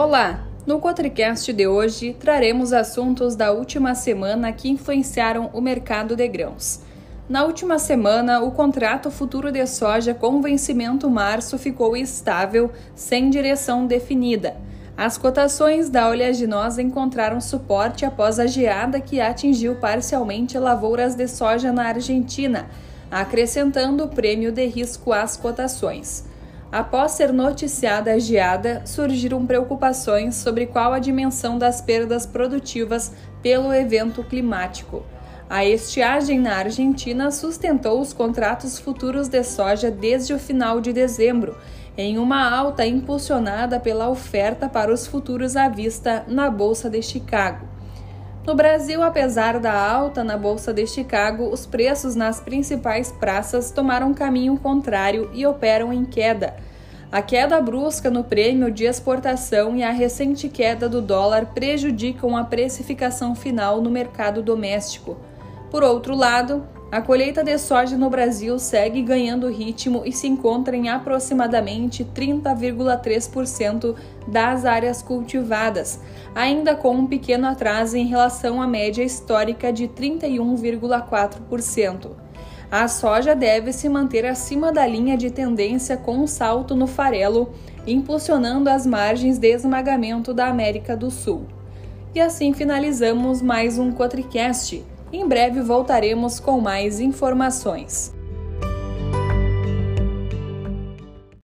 Olá! No Cotricast de hoje traremos assuntos da última semana que influenciaram o mercado de grãos. Na última semana, o contrato futuro de soja com vencimento março ficou estável, sem direção definida. As cotações da oleaginosa encontraram suporte após a geada que atingiu parcialmente lavouras de soja na Argentina, acrescentando prêmio de risco às cotações. Após ser noticiada a geada, surgiram preocupações sobre qual a dimensão das perdas produtivas pelo evento climático. A estiagem na Argentina sustentou os contratos futuros de soja desde o final de dezembro, em uma alta impulsionada pela oferta para os futuros à vista na Bolsa de Chicago. No Brasil, apesar da alta na Bolsa de Chicago, os preços nas principais praças tomaram caminho contrário e operam em queda. A queda brusca no prêmio de exportação e a recente queda do dólar prejudicam a precificação final no mercado doméstico. Por outro lado, a colheita de soja no Brasil segue ganhando ritmo e se encontra em aproximadamente 30,3% das áreas cultivadas, ainda com um pequeno atraso em relação à média histórica de 31,4%. A soja deve se manter acima da linha de tendência com um salto no farelo, impulsionando as margens de esmagamento da América do Sul. E assim finalizamos mais um Cotricast em breve voltaremos com mais informações.